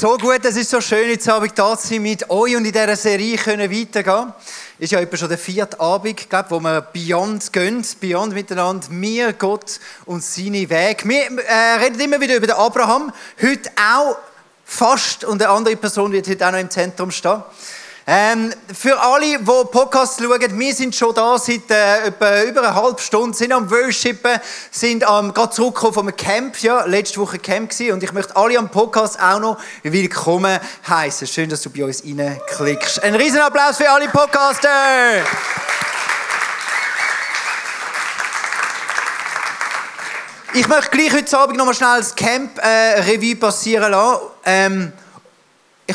So gut, es ist so schön, jetzt Abend da zu sein mit euch und in dieser Serie können weitergehen. Ist ja etwa schon der vierte Abend, glaub, wo wir Beyond gehen, Beyond miteinander, mir, Gott und seine Wege. Wir äh, reden immer wieder über den Abraham, heute auch fast und eine andere Person wird heute auch noch im Zentrum stehen. Ähm, für alle, die Podcasts schauen, wir sind schon da seit äh, etwa über eine halbe Stunde, sind am Worshipen, sind ähm, gerade zurückgekommen vom Camp, ja, letzte Woche Camp gewesen, und ich möchte alle am Podcast auch noch willkommen heißen. Schön, dass du bei uns reinklickst. Ein riesen Applaus für alle Podcaster! Ich möchte gleich heute Abend noch mal schnell das Camp-Revue äh, passieren lassen. Ähm,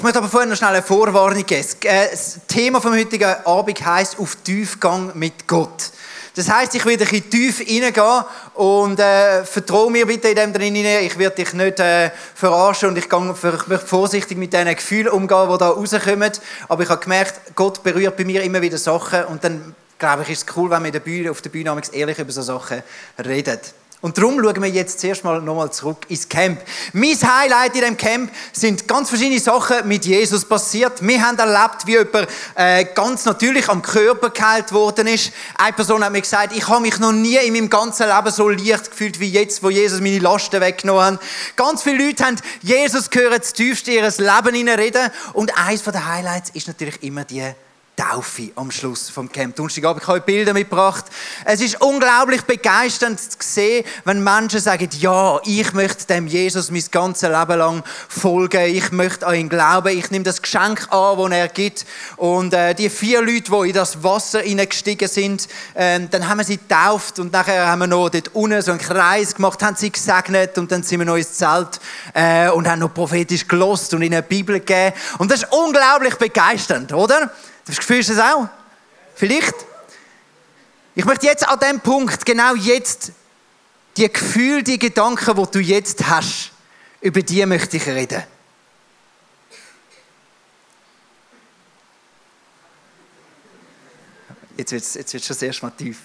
ich möchte aber vorher noch schnell eine Vorwarnung geben. Äh, das Thema vom heutigen Abend heisst «Auf Tiefgang mit Gott». Das heisst, ich werde ein bisschen tief reingehen und äh, vertraue mir bitte in dem drin Ich werde dich nicht äh, verarschen und ich, möchte vorsichtig mit diesen Gefühlen umgehen, die da rauskommen. Aber ich habe gemerkt, Gott berührt bei mir immer wieder Sachen und dann, glaube ich, ist es cool, wenn wir auf der Bühne ehrlich über solche Sachen reden. Und darum schauen wir jetzt zuerst mal nochmal zurück ins Camp. Mein Highlight in dem Camp sind ganz verschiedene Sachen mit Jesus passiert. Wir haben erlebt, wie jemand äh, ganz natürlich am Körper geheilt worden ist. Eine Person hat mir gesagt, ich habe mich noch nie in meinem ganzen Leben so leicht gefühlt wie jetzt, wo Jesus meine Lasten weggenommen hat. Ganz viele Leute haben Jesus gehört, das tiefste ihres Lebens reden. Und eines der Highlights ist natürlich immer die Taufe am Schluss vom Camp Donnerstagabend. Ich habe Bilder mitgebracht. Es ist unglaublich begeisternd zu sehen, wenn Menschen sagen, ja, ich möchte dem Jesus mein ganzes Leben lang folgen. Ich möchte an ihn glauben. Ich nehme das Geschenk an, das er gibt. Und äh, die vier Leute, die in das Wasser hineingestiegen sind, äh, dann haben wir sie getauft und nachher haben wir noch dort unten so einen Kreis gemacht, haben sie gesegnet und dann sind wir noch ins Zelt äh, und haben noch prophetisch gelost und ihnen eine Bibel gegeben. Und das ist unglaublich begeisternd, oder? Das du das auch? Vielleicht? Ich möchte jetzt an dem Punkt, genau jetzt, die Gefühle, die Gedanken, die du jetzt hast, über die möchte ich reden. Jetzt wird es jetzt schon sehr tief.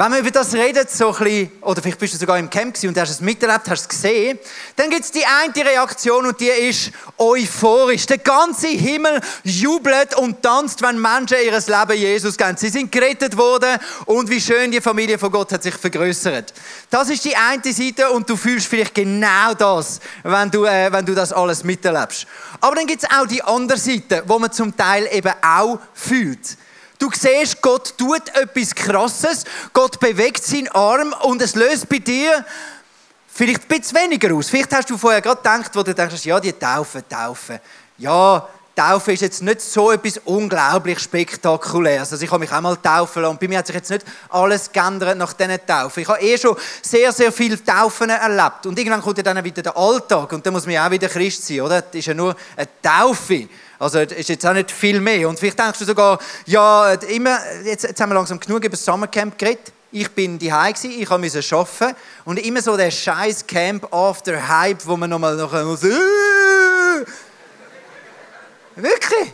Wenn man über das redet, so ein bisschen, oder vielleicht bist du sogar im Camp und hast es miterlebt, hast es gesehen, dann gibt es die eine Reaktion und die ist euphorisch. Der ganze Himmel jubelt und tanzt, wenn Menschen ihr Leben Jesus geben. Sie sind gerettet worden und wie schön die Familie von Gott hat sich vergrößert. Das ist die eine Seite und du fühlst vielleicht genau das, wenn du, äh, wenn du das alles miterlebst. Aber dann gibt es auch die andere Seite, wo man zum Teil eben auch fühlt. Du siehst, Gott tut etwas Krasses, Gott bewegt seinen Arm und es löst bei dir vielleicht ein bisschen weniger aus. Vielleicht hast du vorher gerade gedacht, wo du denkst, ja, die Taufe, Taufe. Ja, Taufe ist jetzt nicht so etwas unglaublich Spektakuläres. Also ich habe mich auch mal taufen lassen. Bei mir hat sich jetzt nicht alles geändert nach diesen Taufen. Ich habe eh schon sehr, sehr viele Taufen erlebt. Und irgendwann kommt ja dann wieder der Alltag und dann muss man ja auch wieder Christ sein, oder? Das ist ja nur eine Taufe. Also es ist jetzt auch nicht viel mehr. Und vielleicht denkst du sogar, ja, immer, jetzt, jetzt haben wir langsam genug über das Summercamp geredet. Ich bin die ich musste arbeiten. Und immer so der scheiß Camp after Hype, wo man nochmal nachher muss. Äh! Wirklich?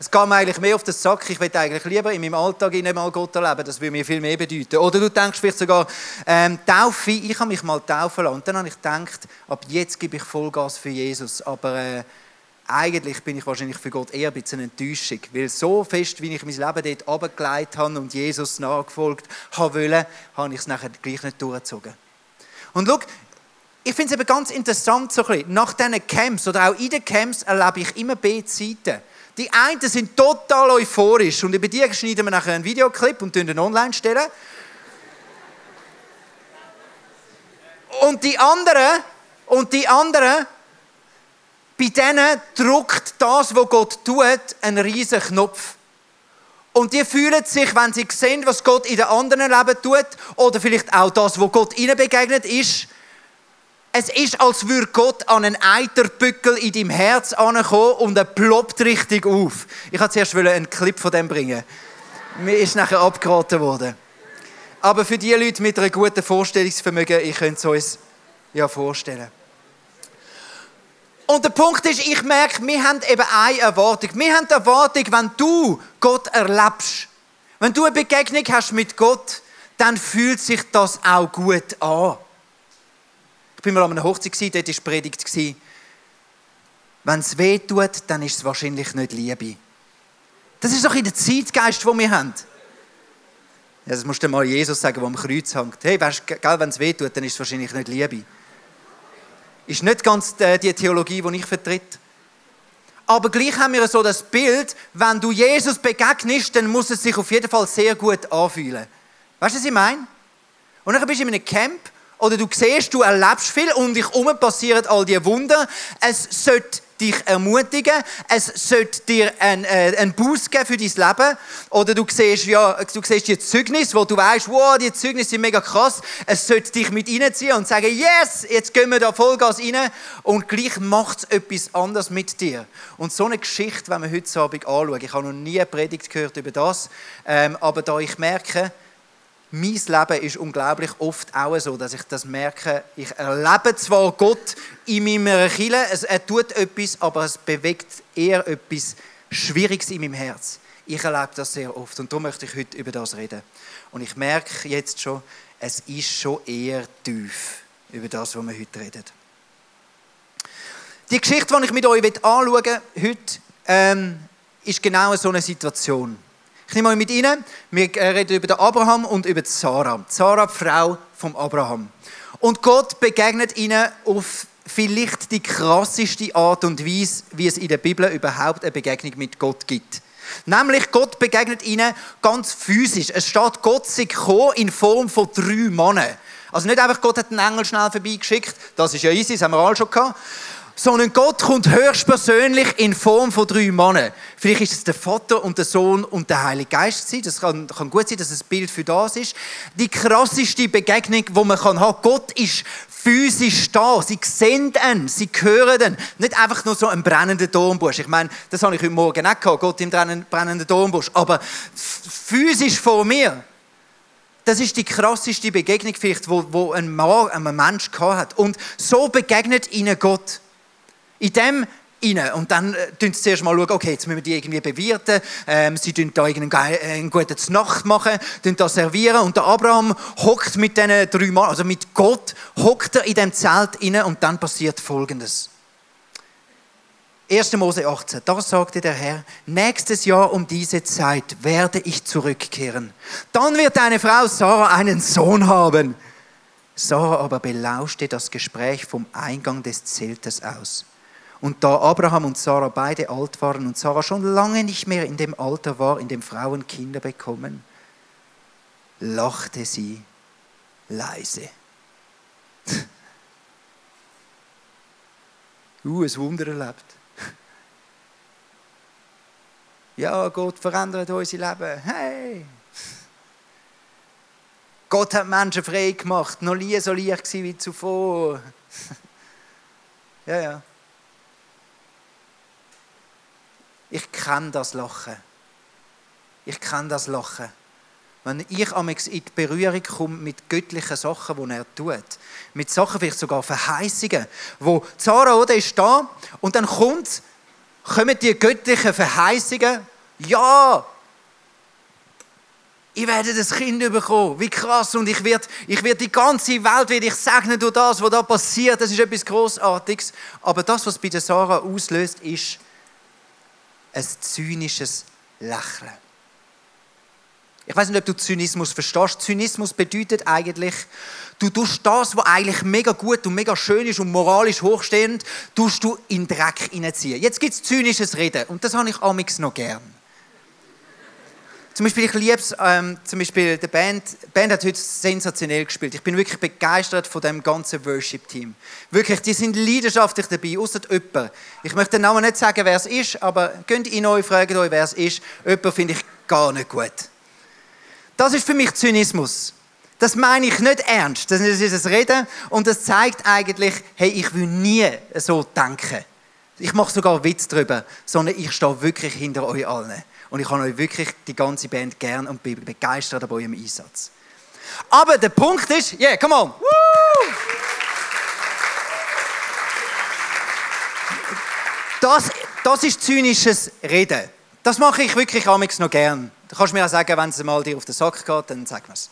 Es geht mir eigentlich mehr auf den Sack. Ich will eigentlich lieber in meinem Alltag nicht mal Gott erleben. Das würde mir viel mehr bedeuten. Oder du denkst vielleicht sogar, ähm, Taufe, ich habe mich mal taufen lassen. Und dann habe ich gedacht, ab jetzt gebe ich Vollgas für Jesus. Aber äh, eigentlich bin ich wahrscheinlich für Gott eher ein bisschen Enttäuschung, weil so fest, wie ich mein Leben dort abgeleitet habe und Jesus nachgefolgt habe habe ich es nachher gleich nicht durchgezogen. Und schau, ich finde es eben ganz interessant, so ein bisschen, nach diesen Camps oder auch in den Camps erlebe ich immer beide Seiten. Die einen sind total euphorisch und über die schneiden wir nachher einen Videoclip und den online stellen. Und die anderen, und die anderen bei denen drückt das, was Gott tut, einen riesen Knopf. Und die fühlen sich, wenn sie sehen, was Gott in den anderen Leben tut, oder vielleicht auch das, was Gott ihnen begegnet, ist, es ist, als würde Gott an einen Eiterbückel in deinem Herz ankommen und er ploppt richtig auf. Ich wollte zuerst einen Clip von dem bringen. Mir ist nachher abgeraten worden. Aber für die Leute mit einem guten Vorstellungsvermögen, ich könnte es uns ja vorstellen. Und der Punkt ist, ich merke, wir haben eben eine Erwartung. Wir haben die Erwartung, wenn du Gott erlebst, wenn du eine Begegnung hast mit Gott, dann fühlt sich das auch gut an. Ich bin mal an einer Hochzeit, dort war Predigt. Wenn es weh tut, dann ist es wahrscheinlich nicht Liebe. Das ist doch in der Zeitgeist, den wir haben. Das musst du mal Jesus sagen, der am Kreuz hängt. Hey, weißt du, wenn es weh tut, dann ist es wahrscheinlich nicht Liebe. Ist nicht ganz die Theologie, die ich vertrete. Aber gleich haben wir so das Bild, wenn du Jesus begegnest, dann muss es sich auf jeden Fall sehr gut anfühlen. Weißt du, was ich meine? Und dann bist du in einem Camp oder du siehst, du erlebst viel, um dich herum passieren all diese Wunder. Es sollte dich ermutigen, es sollte dir einen, äh, einen Boost geben für dein Leben. Oder du siehst, ja, du siehst die Zeugnis, wo du weißt, wow, die Zeugnisse sind mega krass. Es sollte dich mit reinziehen und sagen, yes, jetzt gehen wir da Vollgas rein. Und gleich macht es etwas anderes mit dir. Und so eine Geschichte, wenn wir heute Abend anschauen, ich habe noch nie eine Predigt gehört über das, ähm, aber da ich merke, mein Leben ist unglaublich oft auch so, dass ich das merke. Ich erlebe zwar Gott in meiner Kirche, er tut etwas, aber es bewegt eher etwas Schwieriges in meinem Herz. Ich erlebe das sehr oft und darum möchte ich heute über das reden. Und ich merke jetzt schon, es ist schon eher tief über das, was wir heute reden. Die Geschichte, die ich mit euch anschauen möchte, heute, ähm, ist genau so eine Situation. Ich nehme euch mit Ihnen. Wir reden über den Abraham und über Sarah. Sarah, die Frau von Abraham. Und Gott begegnet ihnen auf vielleicht die krasseste Art und Weise, wie es in der Bibel überhaupt eine Begegnung mit Gott gibt. Nämlich Gott begegnet ihnen ganz physisch. Es steht, Gott sei gekommen in Form von drei Männern. Also nicht einfach, Gott hat einen Engel schnell vorbeigeschickt, das ist ja easy, das haben wir alle schon gehabt, sondern Gott kommt höchstpersönlich in Form von drei Männern. Vielleicht ist es der Vater und der Sohn und der Heilige Geist. Das kann, kann gut sein, dass es ein Bild für das ist. Die krasseste Begegnung, die man haben kann. Gott ist physisch da. Sie sehen ihn, sie hören ihn. Nicht einfach nur so ein brennender Dornbusch. Ich meine, das habe ich heute Morgen auch gehabt, Gott im brennenden Dornbusch. Aber physisch vor mir. Das ist die krasseste Begegnung Mann, ein Mensch gehabt hat. Und so begegnet ihnen Gott. In dem rein. Und dann äh, schauen sie zuerst mal, okay, jetzt müssen wir die irgendwie bewirten. Ähm, sie tun da irgendeinen äh, guten Nacht machen, tun da servieren. Und der Abraham hockt mit diesen drei Mann, also mit Gott, hockt er in dem Zelt rein und dann passiert Folgendes. 1. Mose 18, da sagte der Herr, nächstes Jahr um diese Zeit werde ich zurückkehren. Dann wird deine Frau Sarah einen Sohn haben. Sarah aber belauschte das Gespräch vom Eingang des Zeltes aus. Und da Abraham und Sarah beide alt waren und Sarah schon lange nicht mehr in dem Alter war, in dem Frauen Kinder bekommen, lachte sie leise. uh, ein Wunder erlebt. ja, Gott verändert unser Leben. Hey! Gott hat Menschen frei gemacht, noch nie so leicht wie zuvor. ja, ja. Ich kenne das Lachen. Ich kenne das Lachen. Wenn ich in die Berührung komme mit göttlichen Sachen, die er tut, mit Sachen, vielleicht sogar Verheißungen, wo Zara oder ist da und dann kommt, kommen die göttlichen Verheißungen, ja, ich werde das Kind bekommen. Wie krass. Und ich werde, ich werde die ganze Welt werde ich segnen durch das, was da passiert. Das ist etwas Großartiges. Aber das, was bei Sarah auslöst, ist, ein zynisches Lächeln. Ich weiß nicht, ob du Zynismus verstehst. Zynismus bedeutet eigentlich, du tust das, was eigentlich mega gut und mega schön ist und moralisch hochstehend, tust du in Dreck hineinziehen. Jetzt gibt es zynisches Reden und das habe ich amix noch gern. Zum Beispiel, ich liebe es, ähm, zum Beispiel, die Band, die Band hat heute sensationell gespielt. Ich bin wirklich begeistert von dem ganzen Worship-Team. Wirklich, die sind leidenschaftlich dabei, außer jemand. Ich möchte den Namen nicht sagen, wer es ist, aber könnt in euch fragen euch, wer es ist. Jemand finde ich gar nicht gut. Das ist für mich Zynismus. Das meine ich nicht ernst. Das ist ein Reden und das zeigt eigentlich, hey, ich will nie so denken. Ich mache sogar Witz darüber, sondern ich stehe wirklich hinter euch allen. Und ich habe euch wirklich die ganze Band gern und bin begeistert bei eurem Einsatz. Aber der Punkt ist, yeah, come on. Woo! Das, das ist zynisches Reden. Das mache ich wirklich amigs noch gern. Du kannst mir auch sagen, wenn es mal dir auf den Sack geht, dann sag mir es.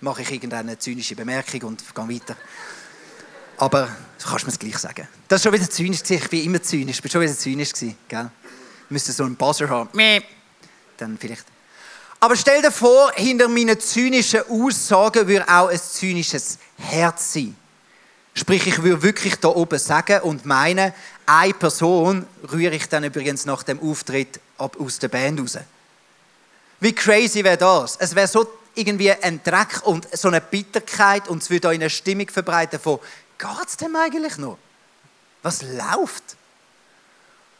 mache ich irgendeine zynische Bemerkung und gehe weiter. Aber du kannst mir es gleich sagen. Das ist schon wieder zynisch. Ich bin immer zynisch. Ich bin schon wieder zynisch. Gell? Müsste so einen Buzzer haben. Dann vielleicht. Aber stell dir vor, hinter meinen zynischen Aussagen würde auch ein zynisches Herz sein. Sprich, ich würde wirklich da oben sagen und meinen, eine Person rühre ich dann übrigens nach dem Auftritt ab aus der Band raus. Wie crazy wäre das? Es wäre so irgendwie ein Dreck und so eine Bitterkeit und es würde auch eine Stimmung verbreiten von, es dem eigentlich noch? Was läuft?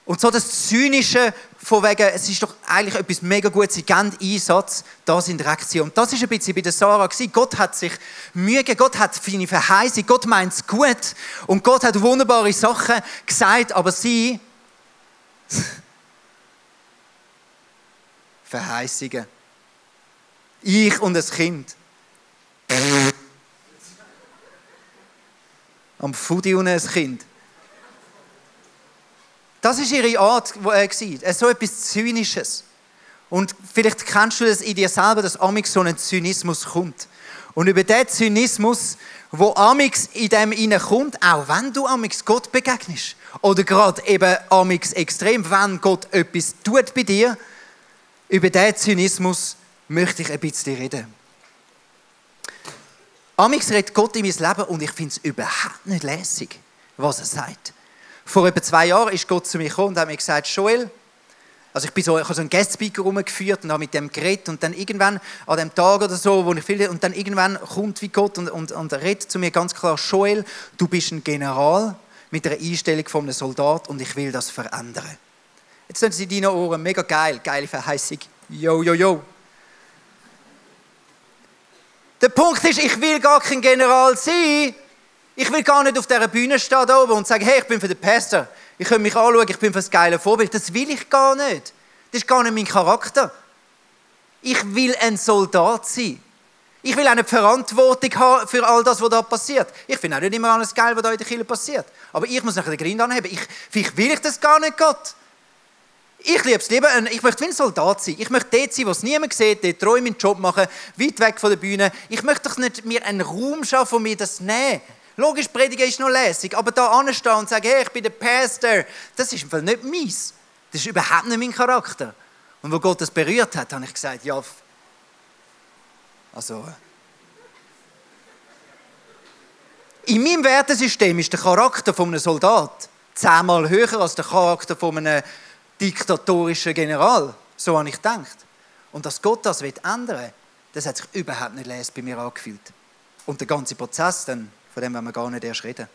Und so das Zynische von wegen, es ist doch eigentlich etwas mega Gutes, sie geben Einsatz, das in Reaktion. Und das ist ein bisschen bei der Sarah gewesen. Gott hat sich Mühe gegeben, Gott hat seine Verheißung, Gott meint es gut und Gott hat wunderbare Sachen gesagt, aber sie Verheißungen. Ich und das Kind. Am Fudi und ein Kind. Das ist ihre Art, wo er war. So etwas Zynisches. Und vielleicht kennst du das in dir selber, dass amix so ein Zynismus kommt. Und über diesen Zynismus, wo amix in dem kommt, auch wenn du amix Gott begegnest, oder gerade eben amix extrem, wenn Gott etwas tut bei dir, über diesen Zynismus möchte ich ein bisschen reden. Amix redet Gott in mein Leben und ich finde es überhaupt nicht lässig, was er sagt. Vor etwa zwei Jahren ist Gott zu mir gekommen und hat mir gesagt, Joel, also ich, bin so, ich habe so einen Guest-Speaker rumgeführt und habe mit dem geredet und dann irgendwann an dem Tag oder so, wo ich viel, und dann irgendwann kommt wie Gott und, und, und redet zu mir ganz klar, Joel, du bist ein General mit der Einstellung von einem Soldat und ich will das verändern. Jetzt sind sie in deinen Ohren mega geil, geile Verheißung. Yo, yo, yo. Der Punkt ist, ich will gar kein General sein. Ich will gar nicht auf dieser Bühne stehen da oben und sagen, hey, ich bin für den Pastor. Ich kann mich anschauen, ich bin für das geile Vorbild. Das will ich gar nicht. Das ist gar nicht mein Charakter. Ich will ein Soldat sein. Ich will eine Verantwortung haben für all das, was da passiert. Ich finde auch nicht immer alles geil, was da in der Kirche passiert. Aber ich muss nachher den Grind anheben. Ich, vielleicht will ich das gar nicht, Gott. Ich liebe es lieber, ich möchte wie ein Soldat sein. Ich möchte dort sein, wo es niemand sieht, dort treu meinen Job machen, weit weg von der Bühne. Ich möchte doch nicht mir einen Raum schaffen und mir das nehmen. Logisch, predigen ist noch lässig, aber da anstehen und sagen, hey, ich bin der Pastor, das ist im Fall nicht meins. Das ist überhaupt nicht mein Charakter. Und wo Gott das berührt hat, habe ich gesagt, ja, also... In meinem Wertesystem ist der Charakter von einem Soldat zehnmal höher als der Charakter von einem diktatorischen General. So habe ich gedacht. Und dass Gott das ändern will, das hat sich überhaupt nicht bei mir angefühlt. Und der ganze Prozess, dann, von dem wollen wir gar nicht erst reden.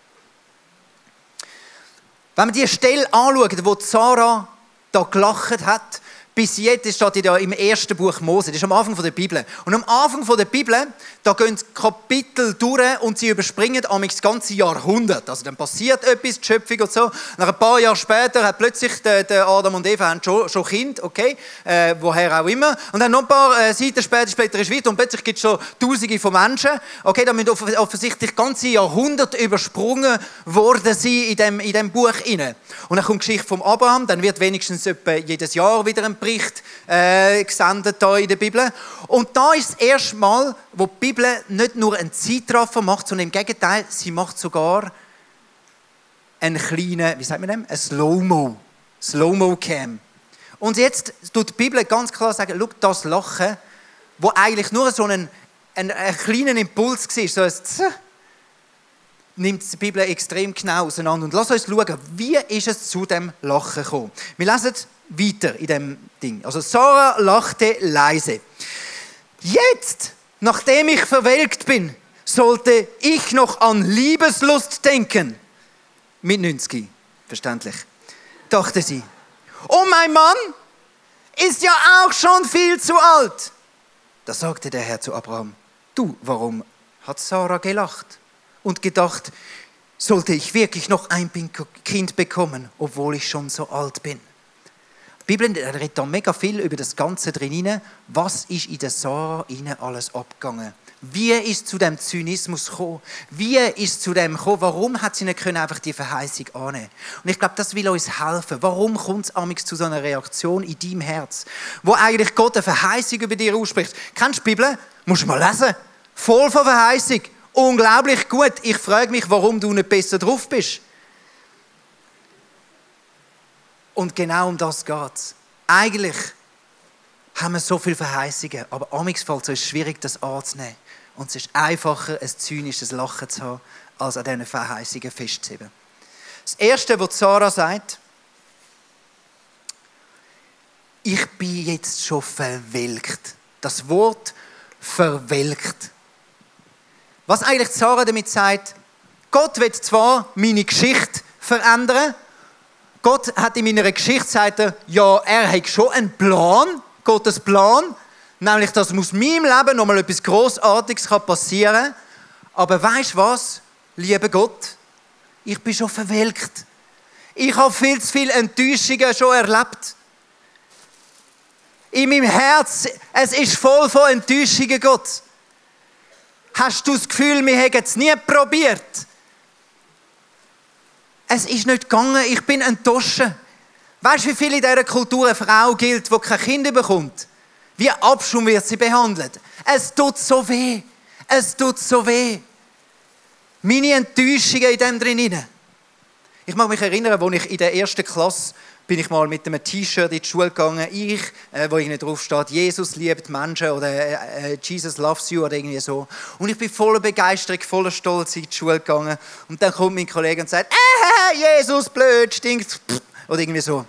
Wenn wir die Stelle anschauen, wo Sarah da gelacht hat bis jetzt steht ja im ersten Buch Mose, das ist am Anfang der Bibel. Und am Anfang der Bibel, da gehen Kapitel durch und sie überspringen das ganze Jahrhundert. Also dann passiert etwas, die Schöpfung und so. Nach ein paar Jahren später hat plötzlich der, der Adam und Eva haben schon, schon Kind, okay, äh, woher auch immer. Und dann noch ein paar äh, Seiten später, später ist weiter und plötzlich gibt es schon Tausende von Menschen. Okay, da müssen offensichtlich ganze Jahrhunderte übersprungen worden sein in dem, in dem Buch. Rein. Und dann kommt die Geschichte vom Abraham, dann wird wenigstens jedes Jahr wieder ein Bericht äh, gesendet hier in der Bibel. Und da ist das erste Mal, wo die Bibel nicht nur einen Zeitraffer macht, sondern im Gegenteil, sie macht sogar einen kleinen, wie sagt man dem? Ein Slow-Mo. Slow-Mo-Cam. Und jetzt tut die Bibel ganz klar sagen, schau, das Lachen, wo eigentlich nur so einen, einen, einen kleinen Impuls war, so ein Z nimmt die Bibel extrem genau auseinander. Und lass uns schauen, wie ist es zu dem Lachen gekommen. Wir lesen weiter in dem Ding. Also Sarah lachte leise. Jetzt, nachdem ich verwelkt bin, sollte ich noch an Liebeslust denken. Mit 90, verständlich, dachte sie. Und mein Mann ist ja auch schon viel zu alt. Da sagte der Herr zu Abraham, du, warum hat Sarah gelacht und gedacht, sollte ich wirklich noch ein Kind bekommen, obwohl ich schon so alt bin? Die Bibel redet da mega viel über das Ganze drin. Was ist in der Sarah alles abgegangen? Wie ist zu dem Zynismus gekommen? Wie ist zu dem gekommen? Warum hat sie nicht können einfach die Verheißung annehmen? Und ich glaube, das will uns helfen. Warum kommt es zu so einer Reaktion in deinem Herz, wo eigentlich Gott eine Verheißung über dir ausspricht? Kennst du die Bibel? Musst du mal lesen. Voll von Verheißung. Unglaublich gut. Ich frage mich, warum du nicht besser drauf bist. Und genau um das geht es. Eigentlich haben wir so viele Verheißungen, aber amigs fällt es schwierig, das anzunehmen. Und es ist einfacher, ein zynisches Lachen zu haben, als an diesen Verheißungen festzuheben. Das Erste, was Sarah sagt, ich bin jetzt schon verwelkt. Das Wort verwelkt. Was eigentlich Sarah damit sagt, Gott wird zwar meine Geschichte verändern, Gott hat in meiner Geschichte sagt er, ja, er hat schon einen Plan, Gottes Plan, nämlich, dass aus meinem Leben nochmal etwas Großartiges passieren kann. Aber weißt du was, lieber Gott? Ich bin schon verwelkt. Ich habe viel zu viele Enttäuschungen schon erlebt. In meinem Herz, es ist voll von Enttäuschungen, Gott. Hast du das Gefühl, wir hätten es nie probiert? Es ist nicht gegangen, ich bin enttäuscht. Weißt du, wie viel in dieser Kultur eine Frau gilt, die kein Kind bekommt? Wie Abschum wird sie behandelt? Es tut so weh. Es tut so weh. Meine Enttäuschungen in dem drin. Ich mag mich erinnern, als ich in der ersten Klasse bin ich mal mit einem T-Shirt in die Schule gegangen. Ich, äh, wo irgendwie drauf steht, Jesus liebt Menschen oder äh, äh, Jesus loves you oder irgendwie so. Und ich bin voller Begeisterung, voller Stolz in die Schule gegangen. Und dann kommt mein Kollege und sagt, äh, Jesus, blöd, stinkt. Oder irgendwie so.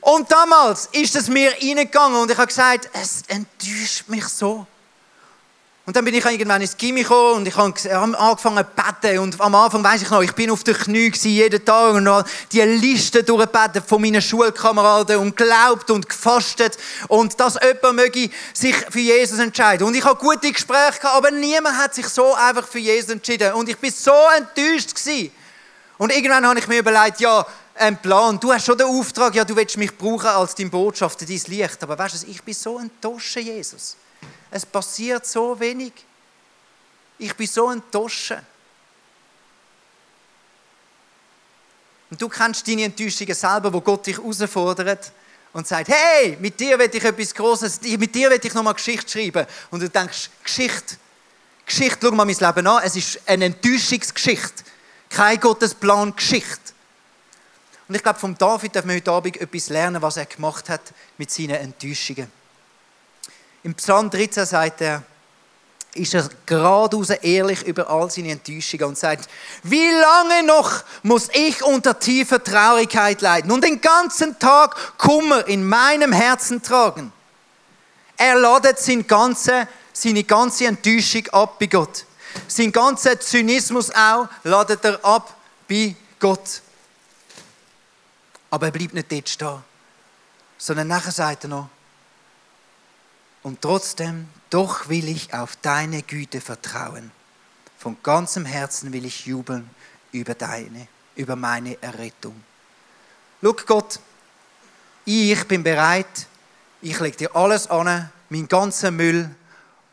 Und damals ist es mir reingegangen und ich habe gesagt, es enttäuscht mich so. Und dann bin ich irgendwann ins Gimmi gekommen und ich habe angefangen zu beten. Und am Anfang weiß ich noch, ich bin auf den Knie jeden Tag und habe die Liste durchgebeten von meinen Schulkameraden und glaubt und gefastet und dass jemand möge sich für Jesus entscheiden. Und ich habe gute Gespräche gehabt, aber niemand hat sich so einfach für Jesus entschieden. Und ich bin so enttäuscht gewesen. Und irgendwann habe ich mir überlegt, ja, ein Plan. Du hast schon den Auftrag, ja, du willst mich brauchen als dein Botschafter, dein Licht. Aber weißt du, ich bin so enttäuscht, Jesus. Es passiert so wenig. Ich bin so enttäuscht. Und du kennst deine Enttäuschungen selber, wo Gott dich herausfordert und sagt, hey, mit dir will ich etwas Großes, mit dir will ich nochmal Geschichte schreiben. Und du denkst, Geschichte, Geschichte, schau mal mein Leben an, es ist eine Enttäuschungsgeschichte. Kein Gottesplan Geschichte. Und ich glaube, vom David dürfen wir heute Abend etwas lernen, was er gemacht hat mit seinen Enttäuschungen. Im Psalm 13 sagt er, ist er geradeaus ehrlich über all seine Enttäuschungen und sagt, wie lange noch muss ich unter tiefer Traurigkeit leiden und den ganzen Tag Kummer in meinem Herzen tragen? Er ladet seine ganze, seine ganze Enttäuschung ab bei Gott. Sein ganzer Zynismus auch ladet er ab bei Gott. Aber er bleibt nicht dort stehen, sondern nachher sagt er noch, und trotzdem, doch will ich auf deine Güte vertrauen. Von ganzem Herzen will ich jubeln über deine, über meine Errettung. Schau Gott, ich bin bereit, ich lege dir alles an, mein ganzer Müll,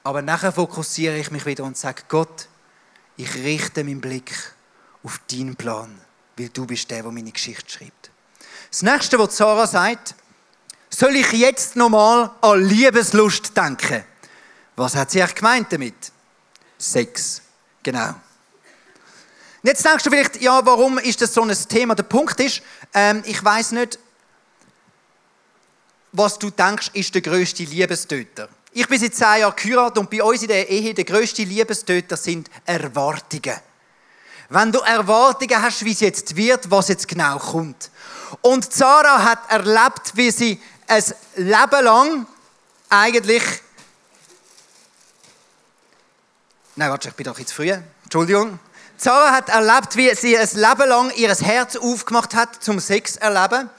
aber nachher fokussiere ich mich wieder und sage, Gott, ich richte meinen Blick auf deinen Plan, weil du bist der, der meine Geschichte schreibt. Das nächste, was Sarah sagt, soll ich jetzt nochmal an Liebeslust denken? Was hat sie eigentlich gemeint damit? Sex. Genau. Und jetzt denkst du vielleicht, ja, warum ist das so ein Thema? Der Punkt ist, ähm, ich weiß nicht, was du denkst, ist der größte Liebestöter. Ich bin seit zehn Jahren geheiratet und bei uns in der Ehe der größte Liebestöter sind Erwartungen. Wenn du Erwartungen hast, wie es jetzt wird, was jetzt genau kommt. Und Sarah hat erlebt, wie sie ein Leben lang eigentlich. Nein, warte, ich bin doch jetzt früh. Entschuldigung. Sarah hat erlebt, wie sie ein Leben lang ihr Herz aufgemacht hat zum Sex erleben.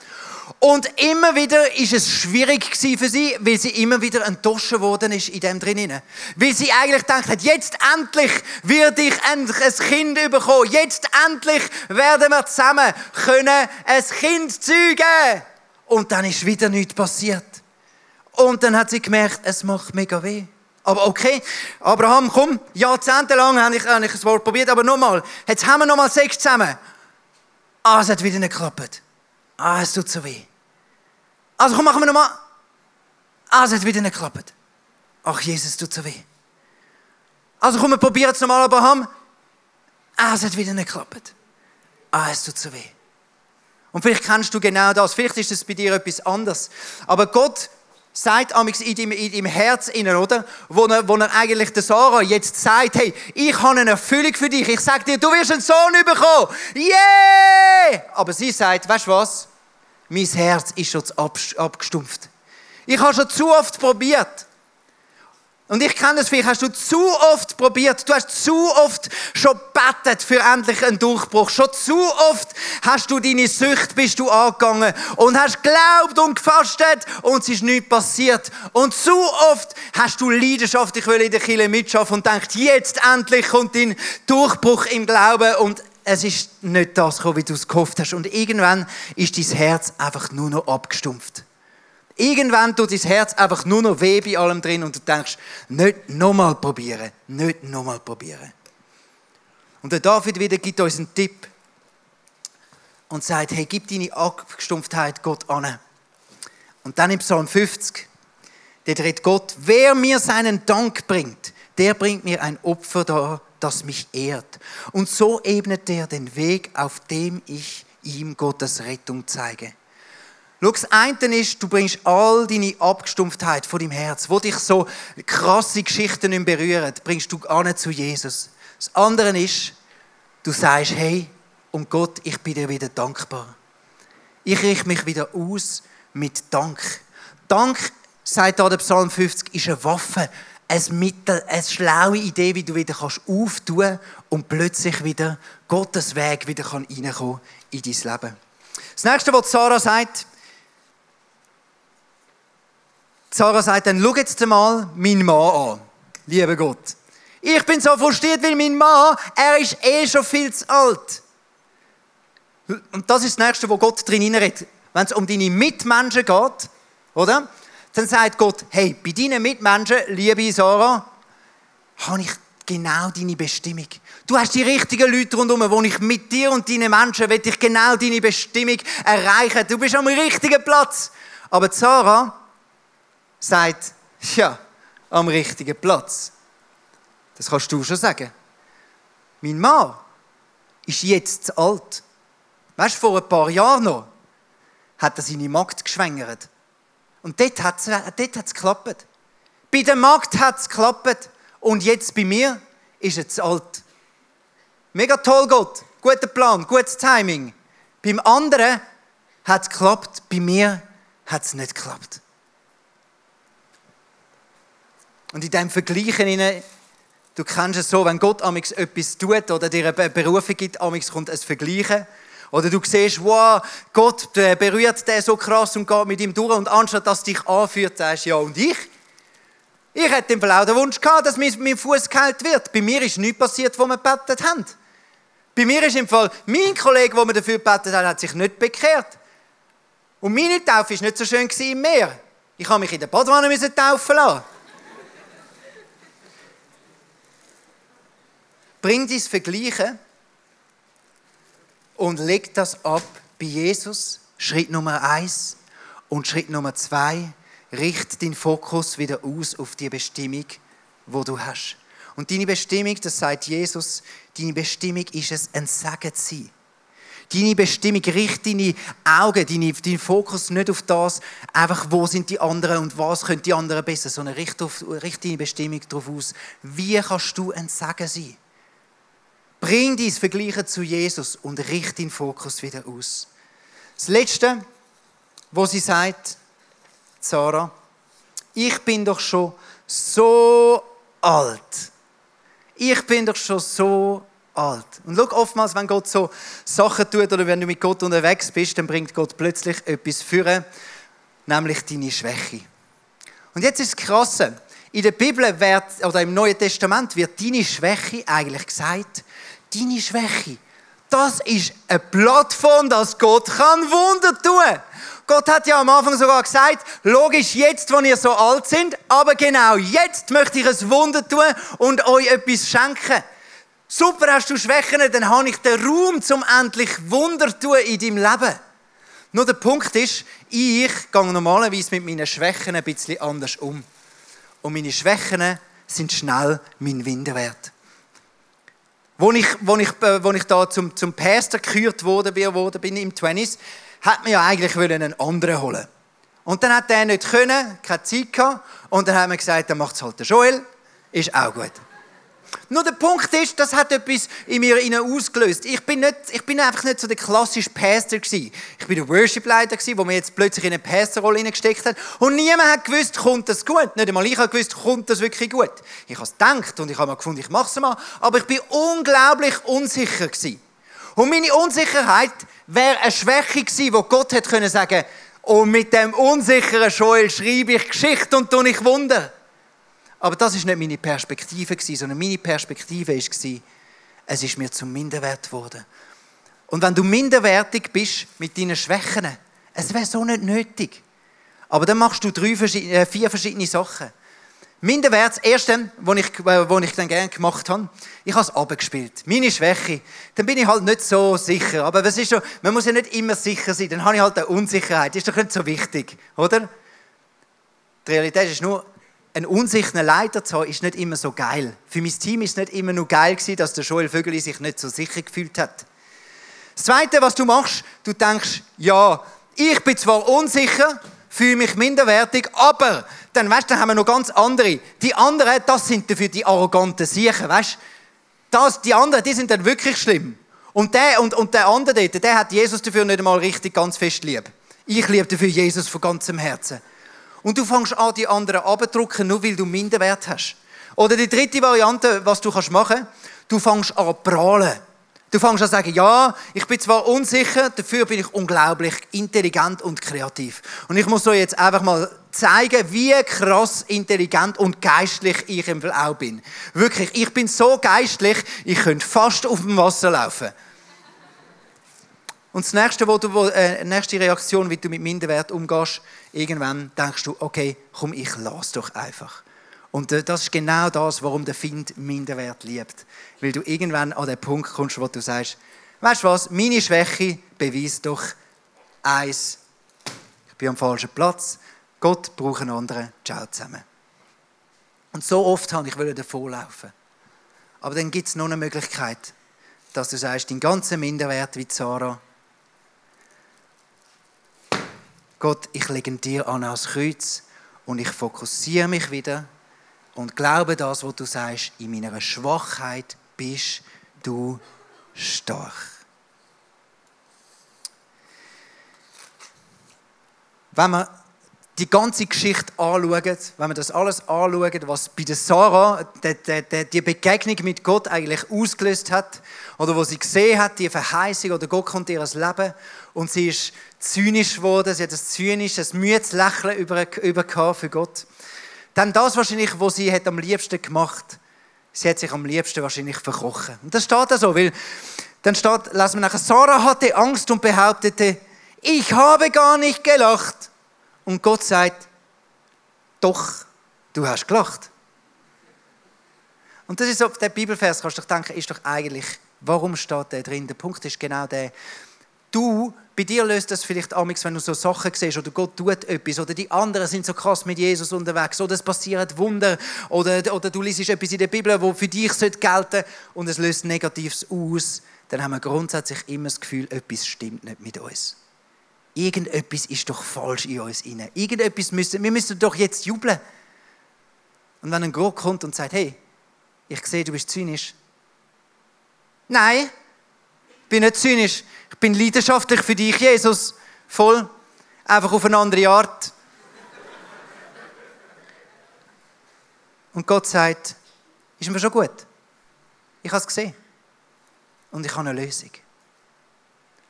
Und immer wieder ist es schwierig für sie, weil sie immer wieder enttäuscht worden ist in dem drinnen. Weil sie eigentlich gedacht hat, jetzt endlich werde ich ein Kind bekommen. Jetzt endlich werden wir zusammen können ein Kind zeugen. Und dann ist wieder nichts passiert. Und dann hat sie gemerkt, es macht mega weh. Aber okay, Abraham, komm, jahrzehntelang habe ich, habe ich das Wort probiert, aber nochmal, jetzt haben wir nochmal Sex zusammen. Ah, es hat wieder nicht geklappt. Ah, es tut so weh. Also komm, machen wir nochmal. Ah, es hat wieder nicht geklappt. ach Jesus, tut so weh. Also komm, wir probieren es nochmal, Abraham. Ah, es hat wieder nicht geklappt. Ah, es tut so weh. Und vielleicht kennst du genau das. Vielleicht ist es bei dir etwas anderes. Aber Gott sagt amix in deinem, in deinem Herz innen, oder? Wo er, wo er eigentlich der Sarah jetzt sagt, hey, ich habe eine Erfüllung für dich. Ich sage dir, du wirst einen Sohn bekommen. Yeah! Aber sie sagt, weißt du was? Mein Herz ist schon abgestumpft. Ich habe schon zu oft probiert. Und ich kenne das vielleicht, hast du zu oft probiert, du hast zu oft schon bettet für endlich einen Durchbruch. Schon zu oft hast du deine Sucht bist du angegangen und hast glaubt und gefastet und es ist nichts passiert. Und zu oft hast du Leidenschaft, ich will in der Kirche mitschaffen und denkst, jetzt endlich kommt dein Durchbruch im Glauben und es ist nicht das gekommen, wie du es gehofft hast. Und irgendwann ist dein Herz einfach nur noch abgestumpft. Irgendwann tut dein Herz einfach nur noch weh bei allem drin und du denkst, nicht nochmal probieren, nicht nochmal probieren. Und der David wieder gibt uns einen Tipp und sagt, hey, gib deine Abgestumpftheit Gott an. Und dann im Psalm 50, der dreht Gott, wer mir seinen Dank bringt, der bringt mir ein Opfer dar, das mich ehrt. Und so ebnet er den Weg, auf dem ich ihm Gottes Rettung zeige. Schau, das eine ist, du bringst all deine Abgestumpftheit von deinem Herz, wo dich so krasse Geschichten nicht berühren, bringst du an zu Jesus. Das andere ist, du sagst, hey, um Gott, ich bin dir wieder dankbar. Ich richte mich wieder aus mit Dank. Dank, sagt da der Psalm 50, ist eine Waffe, ein Mittel, eine schlaue Idee, wie du wieder kannst auftun und plötzlich wieder Gottes Weg wieder kann in dein Leben. Das nächste, was Sarah sagt, Sarah sagt dann, schau jetzt mal meinen Mann an. Lieber Gott. Ich bin so frustriert, weil mein Mann, er ist eh schon viel zu alt. Und das ist das Nächste, wo Gott drin redet. Wenn es um deine Mitmenschen geht, oder? Dann sagt Gott, hey, bei deinen Mitmenschen, liebe Sarah, habe ich genau deine Bestimmung. Du hast die richtigen Leute rundherum, wo ich mit dir und deinen Menschen will ich genau deine Bestimmung erreichen. Du bist am richtigen Platz. Aber Sarah, sagt, ja, am richtigen Platz. Das kannst du schon sagen. Mein Mann ist jetzt zu alt. Weißt du, vor ein paar Jahren noch hat er seine Magd geschwängert. Und dort hat es geklappt. Bei der Magd hat es geklappt. Und jetzt bei mir ist er zu alt. Mega toll, Gott. Guter Plan, gutes Timing. Beim anderen hat es geklappt, bei mir hat es nicht geklappt. Und in diesem Vergleichen, du kennst es so, wenn Gott amix etwas tut oder dir eine Berufung gibt, amix kommt ein Vergleichen. Oder du siehst, wow, Gott berührt den so krass und geht mit ihm durch und anstatt dass dich anführt, sagst du, ja, und ich? Ich hätte im auch den Wunsch gehabt, dass mein Fuß geheilt wird. Bei mir ist nichts passiert, wo wir gebetet haben. Bei mir ist im Fall, mein Kollege, der wir dafür gebetet hat, hat sich nicht bekehrt. Und meine Taufe war nicht so schön im Meer. Ich habe mich in der Badwanne taufen lassen. Bring dies Vergleichen und leg das ab bei Jesus. Schritt Nummer eins. Und Schritt Nummer zwei, richt den Fokus wieder aus auf die Bestimmung, wo du hast. Und deine Bestimmung, das sagt Jesus, deine Bestimmung ist es, ein Segen zu sein. Deine Bestimmung, richt deine Augen, deine, deinen Fokus nicht auf das, einfach wo sind die anderen und was können die anderen besser, sondern richte, auf, richte deine Bestimmung darauf aus, wie kannst du ein Segen sein. Bring dies Vergleichen zu Jesus und richte den Fokus wieder aus. Das Letzte, wo sie sagt, Sarah, ich bin doch schon so alt. Ich bin doch schon so alt. Und schau, oftmals, wenn Gott so Sachen tut oder wenn du mit Gott unterwegs bist, dann bringt Gott plötzlich etwas führen, nämlich deine Schwäche. Und jetzt ist das Krasse. In der Bibel wird, oder im Neuen Testament wird deine Schwäche eigentlich gesagt, deine Schwäche, das ist eine Plattform, dass Gott kann Wunder tun. Gott hat ja am Anfang sogar gesagt, logisch jetzt, wo ihr so alt sind, aber genau jetzt möchte ich ein Wunder tun und euch etwas schenken. Super, hast du Schwächen, dann habe ich den Raum, zum endlich Wunder tun in deinem Leben. Nur der Punkt ist, ich gehe normalerweise mit meinen Schwächen ein bisschen anders um. und meine Schwächen sind schnell mein Winderwert. Wo ich, wo ich, äh, wo ich da zum, zum Pastor gekürt wurde, wurde, bin im 20s, hat man ja eigentlich einen anderen holen Und dann hat der nicht können, keine Zeit gehabt. Und dann haben wir gesagt, dann macht es halt der Joel. Ist auch gut. Nur der Punkt ist, das hat etwas in mir ausgelöst. Ich bin, nicht, ich bin einfach nicht so der klassische Pastor gewesen. Ich bin der Worship-Leiter gewesen, wo mir jetzt plötzlich in eine Pastorrolle hineingesteckt hat. Und niemand hat gewusst, kommt das gut. Nicht einmal ich habe gewusst, kommt das wirklich gut. Ich habe es gedacht und ich habe mal gefunden, ich mache es mal. Aber ich bin unglaublich unsicher gewesen. Und meine Unsicherheit wäre eine Schwäche gewesen, wo Gott hätte können sagen, und mit dem unsicheren Joel schreibe ich Geschichte und tue ich Wunder. Aber das ist nicht meine Perspektive sondern meine Perspektive war, es ist mir zum Minderwert geworden. Und wenn du minderwertig bist mit deinen Schwächen, es wäre so nicht nötig. Aber dann machst du drei, äh, vier verschiedene Sachen. Minderwert, das erste, was ich, äh, was ich dann gerne gemacht habe, ich habe es abgespielt. Meine Schwäche. Dann bin ich halt nicht so sicher. Aber was ist so, man muss ja nicht immer sicher sein. Dann habe ich halt eine Unsicherheit. Das ist doch nicht so wichtig, oder? Die Realität ist nur, einen unsicheren Leiter zu haben, ist nicht immer so geil. Für mein Team ist es nicht immer nur geil gewesen, dass der Joel Vögeli sich nicht so sicher gefühlt hat. Das Zweite, was du machst, du denkst, ja, ich bin zwar unsicher, fühle mich minderwertig, aber dann, weißt, dann haben wir noch ganz andere. Die anderen, das sind dafür die arroganten Siechen, weißt? Das, die anderen, die sind dann wirklich schlimm. Und der, und, und der andere dort, der hat Jesus dafür nicht einmal richtig ganz fest lieb. Ich liebe dafür Jesus von ganzem Herzen. Und du fängst an, die anderen abzudrücken, nur weil du Minderwert hast. Oder die dritte Variante, was du machen kannst, du fängst an prahlen. Du fängst an zu sagen, ja, ich bin zwar unsicher, dafür bin ich unglaublich intelligent und kreativ. Und ich muss euch jetzt einfach mal zeigen, wie krass intelligent und geistlich ich im auch bin. Wirklich, ich bin so geistlich, ich könnte fast auf dem Wasser laufen. Und das nächste, wo du, äh, nächste Reaktion, wie du mit Minderwert umgehst, irgendwann denkst du, okay, komm, ich lass doch einfach. Und äh, das ist genau das, warum der Find Minderwert liebt. Weil du irgendwann an den Punkt kommst, wo du sagst, weißt du was, meine Schwäche beweist doch eins, ich bin am falschen Platz, Gott braucht einen anderen, ciao zusammen. Und so oft habe ich davonlaufen. Aber dann gibt es noch eine Möglichkeit, dass du sagst, dein ganzer Minderwert wie Sarah, Gott, ich lege dir an ans Kreuz und ich fokussiere mich wieder und glaube das, was du sagst, in meiner Schwachheit bist du stark. Wenn wir die ganze Geschichte anschauen, wenn wir das alles anschauen, was bei Sarah die, Begegnung mit Gott eigentlich ausgelöst hat, oder wo sie gesehen hat, die Verheißung, oder Gott kommt ihr Leben und sie ist zynisch geworden, sie hat ein zynisches, müdes Lächeln über, über für Gott. Dann das wahrscheinlich, was sie hat am liebsten gemacht sie hat sich am liebsten wahrscheinlich verkochen. Und das steht da so, weil dann steht, lassen wir nachher, Sarah hatte Angst und behauptete, ich habe gar nicht gelacht. Und Gott sagt, doch, du hast gelacht. Und das ist so, der Bibelvers, kannst du doch denken, ist doch eigentlich, warum steht der drin? Der Punkt ist genau der, du, bei dir löst das vielleicht amigs, wenn du so Sachen siehst oder Gott tut etwas oder die anderen sind so krass mit Jesus unterwegs oder es passieren Wunder oder, oder du liest etwas in der Bibel, wo für dich gelten sollte und es löst Negatives aus, dann haben wir grundsätzlich immer das Gefühl, etwas stimmt nicht mit uns. Irgendetwas ist doch falsch in uns inne. Irgendetwas müssen, wir müssen doch jetzt jubeln. Und wenn ein Gott kommt und sagt, hey, ich sehe, du bist zynisch. Nein, bin nicht zynisch. Ich bin leidenschaftlich für dich, Jesus. Voll. Einfach auf eine andere Art. Und Gott sagt, ist mir schon gut. Ich habe es gesehen. Und ich habe eine Lösung.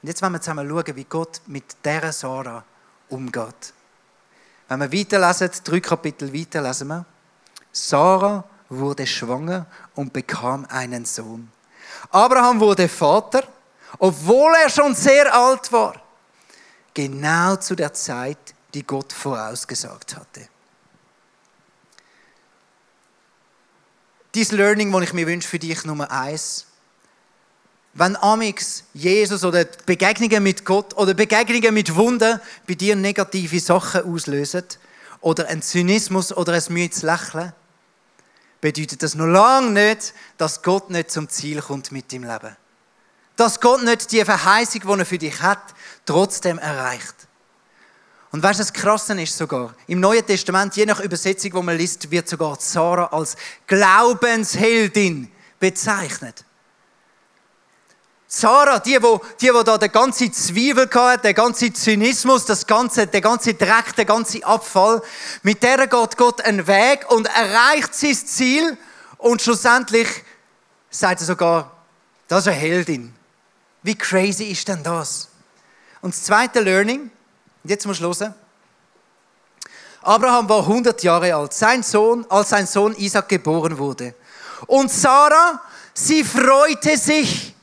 Und jetzt wollen wir zusammen schauen, wie Gott mit dieser Sarah umgeht. Wenn wir weiterlesen, drei Kapitel weiter lesen wir. Sarah wurde schwanger und bekam einen Sohn. Abraham wurde Vater, obwohl er schon sehr alt war. Genau zu der Zeit, die Gott vorausgesagt hatte. Dieses Learning, das ich mir wünsche für dich, Nummer eins. Wenn Amix, Jesus oder Begegnungen mit Gott oder Begegnungen mit Wunder bei dir negative Sachen auslösen oder ein Zynismus oder ein müdes Lächeln, bedeutet das noch lange nicht, dass Gott nicht zum Ziel kommt mit dem Leben. Dass Gott nicht die Verheißung, die er für dich hat, trotzdem erreicht. Und weißt du, das Krasse ist sogar, im Neuen Testament, je nach Übersetzung, wo man liest, wird sogar Sarah als Glaubensheldin bezeichnet. Sarah, die, wo, die, wo da der ganze Zweifel hat, der ganze Zynismus, das ganze, der ganze Dreck, der ganze Abfall, mit der geht Gott einen Weg und erreicht sein Ziel und schlussendlich sagt er sogar, das ist eine Heldin. Wie crazy ist denn das? Und das zweite Learning, jetzt muss ich. Abraham war 100 Jahre alt, sein Sohn, als sein Sohn Isaac geboren wurde. Und Sarah, sie freute sich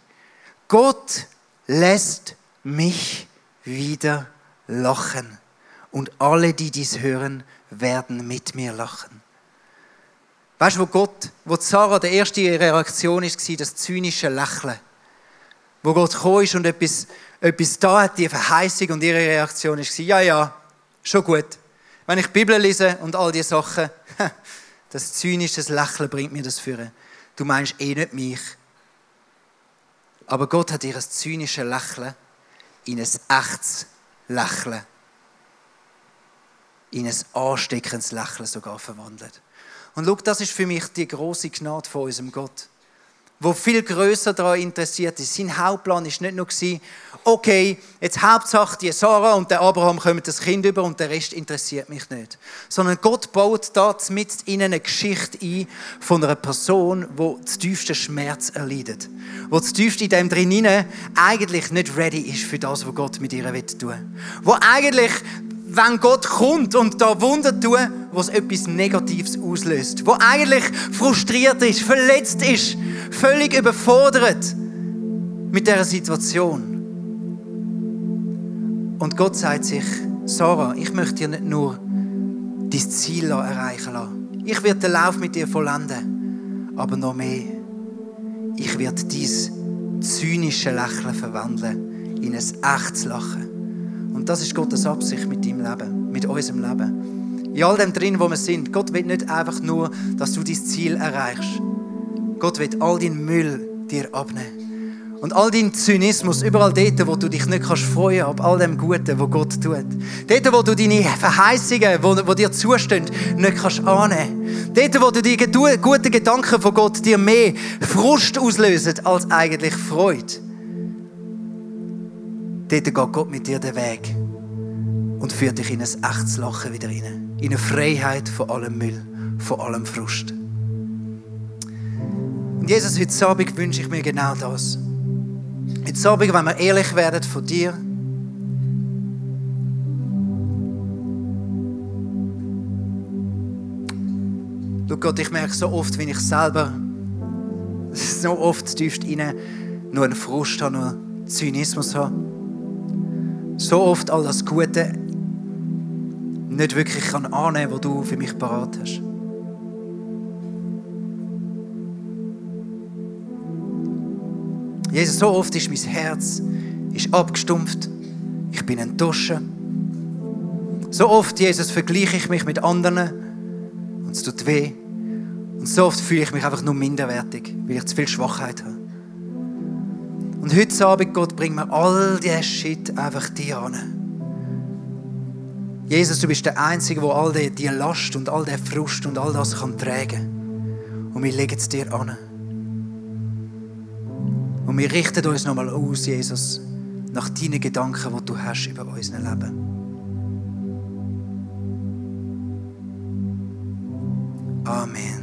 Gott lässt mich wieder lachen. Und alle, die dies hören, werden mit mir lachen. Weißt du, wo Gott, wo Sarah der erste Reaktion ist, das zynische Lächeln. Wo Gott gekommen ist und etwas, etwas da hat, die Verheißung und ihre Reaktion war, ja, ja, schon gut. Wenn ich die Bibel lese und all diese Sachen, das zynische Lächeln bringt mir das führen. Du meinst eh nicht mich, aber Gott hat ihr zynisches Lächeln in ein echtes Lächeln, in ein ansteckendes Lächeln sogar verwandelt. Und schau, das ist für mich die große Gnade von unserem Gott wo viel größer daran interessiert ist. Sein Hauptplan ist nicht nur okay, jetzt Hauptsache die Sarah und der Abraham kommen das Kind über und der Rest interessiert mich nicht. Sondern Gott baut da mit in eine Geschichte ein von einer Person, wo das tiefste Schmerz erleidet. Wo das tiefste in dem drinnen eigentlich nicht ready ist für das, was Gott mit ihr tun will. Wo eigentlich wenn Gott kommt und da Wunder tut, was etwas Negatives auslöst, wo eigentlich frustriert ist, verletzt ist, völlig überfordert mit der Situation. Und Gott sagt sich, Sarah, ich möchte dir nicht nur dein Ziel erreichen lassen. Ich werde den Lauf mit dir vollenden, aber noch mehr. Ich werde dein zynische Lächeln verwandeln in ein echtes Lachen. Und das ist Gottes Absicht mit deinem Leben, mit unserem Leben. In all dem drin, wo wir sind. Gott will nicht einfach nur, dass du dein Ziel erreichst. Gott will all deinen Müll dir abnehmen. Und all dein Zynismus, überall dort, wo du dich nicht kannst freuen ab all dem Guten, wo Gott tut. Dort, wo du deine Verheißungen, wo, wo dir zustehen, nicht kannst annehmen. Dort, wo du die guten Gedanken von Gott dir mehr Frust auslösen als eigentlich Freude. Dort geht Gott mit dir den Weg und führt dich in ein echtes Lachen wieder rein. In eine Freiheit von allem Müll, von allem Frust. Und Jesus, heute Abend wünsche ich mir genau das. Heute Abend, wenn wir ehrlich werden von dir, Du Gott, ich merke so oft, wenn ich selber so oft tiefst rein nur einen Frust habe, nur Zynismus habe so oft all das Gute nicht wirklich kann annehmen kann, was du für mich parat hast. Jesus, so oft ist mein Herz ist abgestumpft. Ich bin enttäuscht. So oft, Jesus, vergleiche ich mich mit anderen und es tut weh. Und so oft fühle ich mich einfach nur minderwertig, weil ich zu viel Schwachheit habe. Und heute Abend, Gott, bring mir all diesen Shit einfach dir an. Jesus, du bist der Einzige, der all die, die Last und all der Frust und all das kann tragen. Und wir legen es dir an. Und wir richten uns nochmal aus, Jesus, nach deinen Gedanken, die du hast über unser Leben. Amen.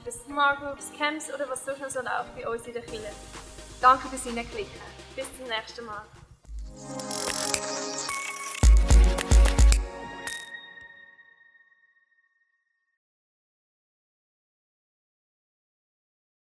über Smart Groups, Camps oder was sonst noch so läuft bei uns in der Kirche. Danke fürs Hineinklicken. Bis zum nächsten Mal.